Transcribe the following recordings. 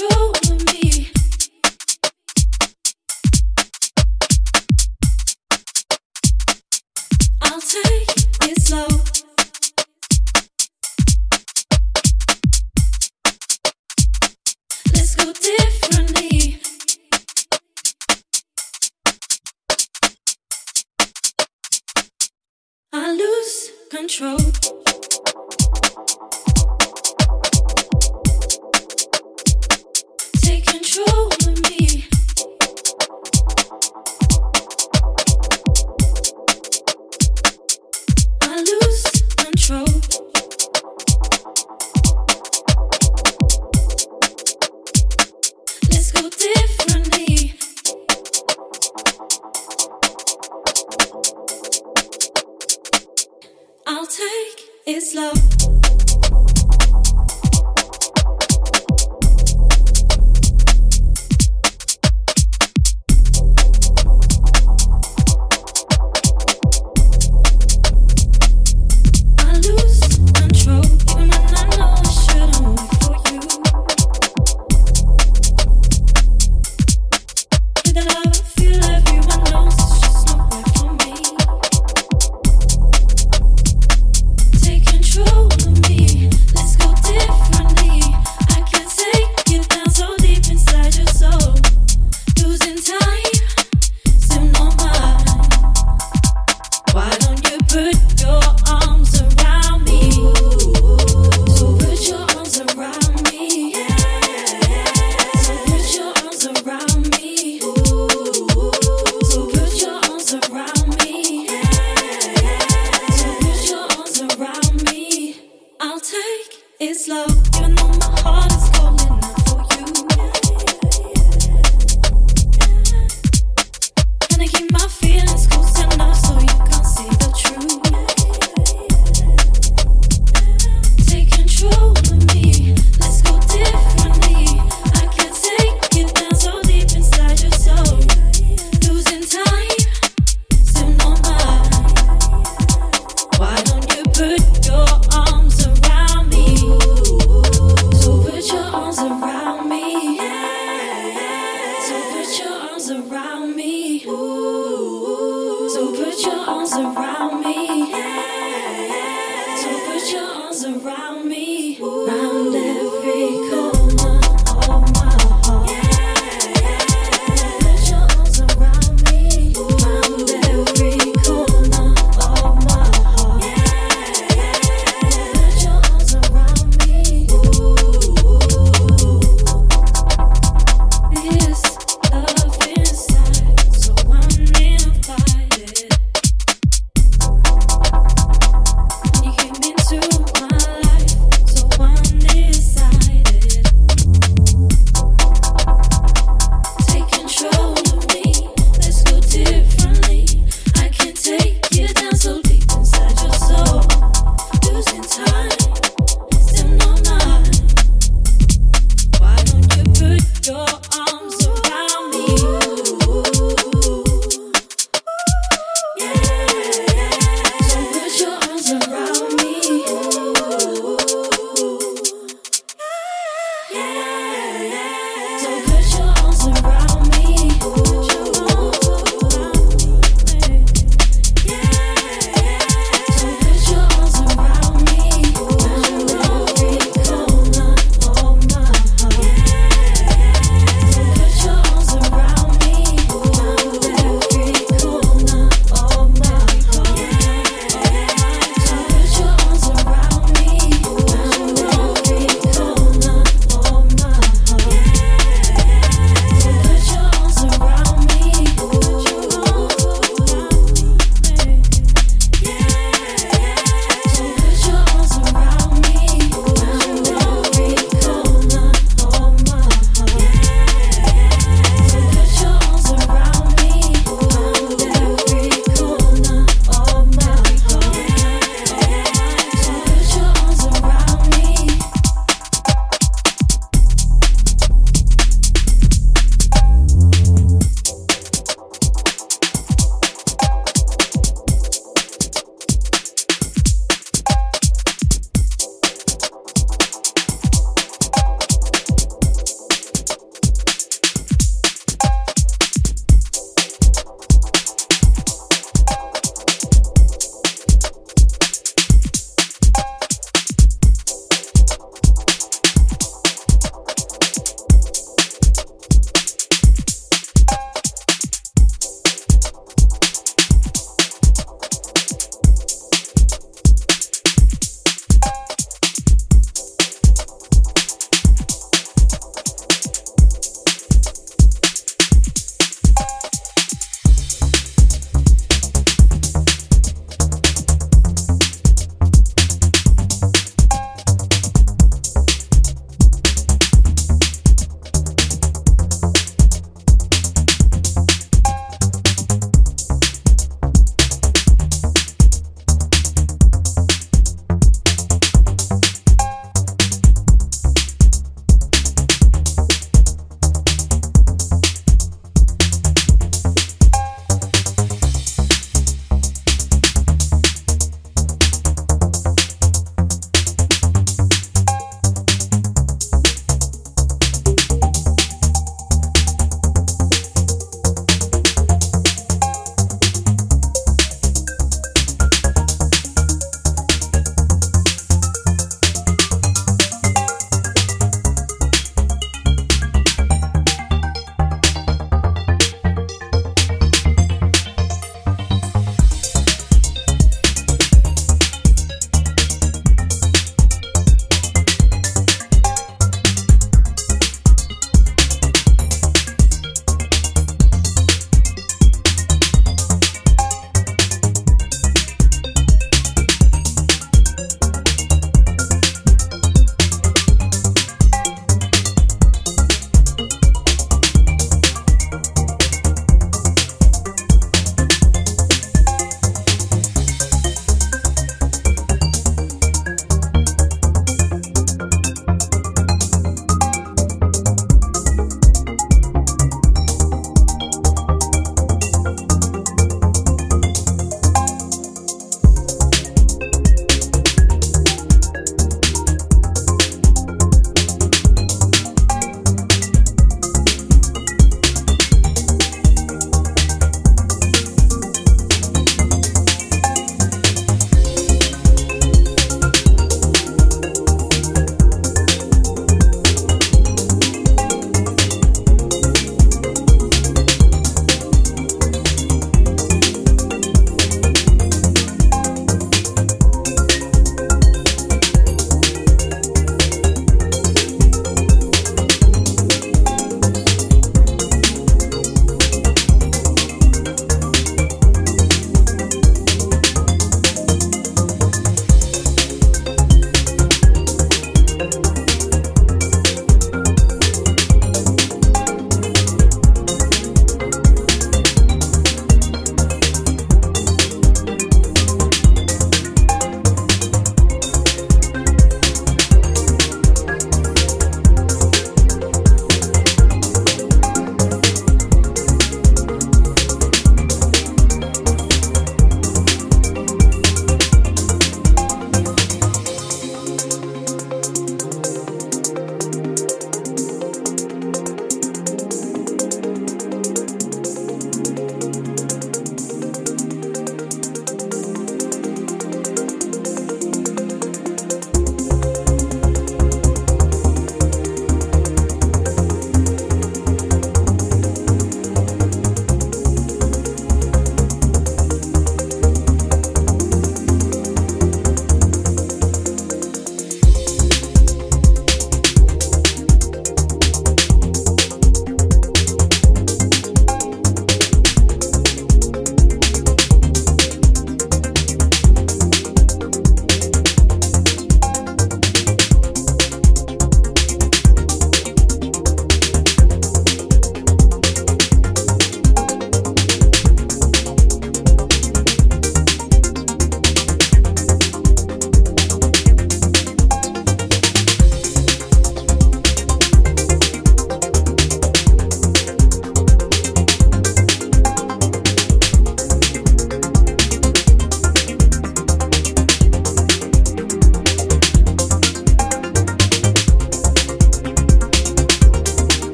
true.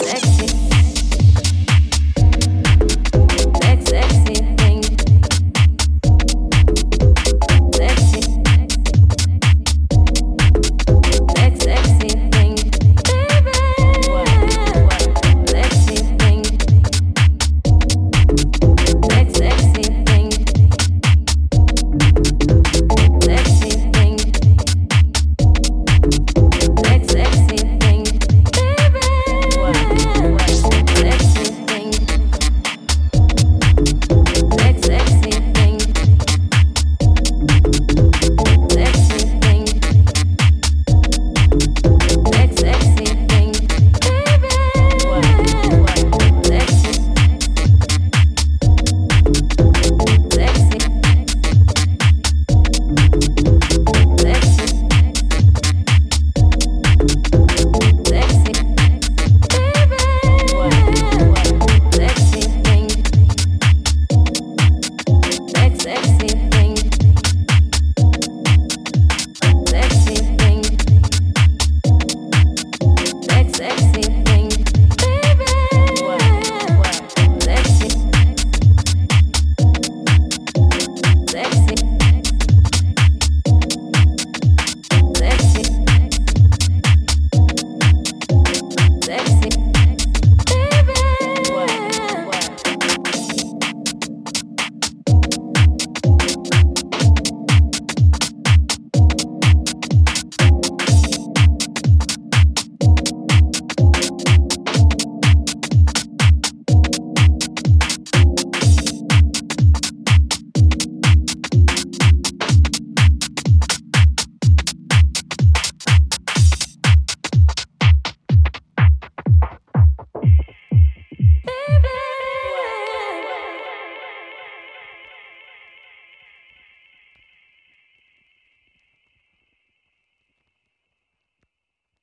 Sex,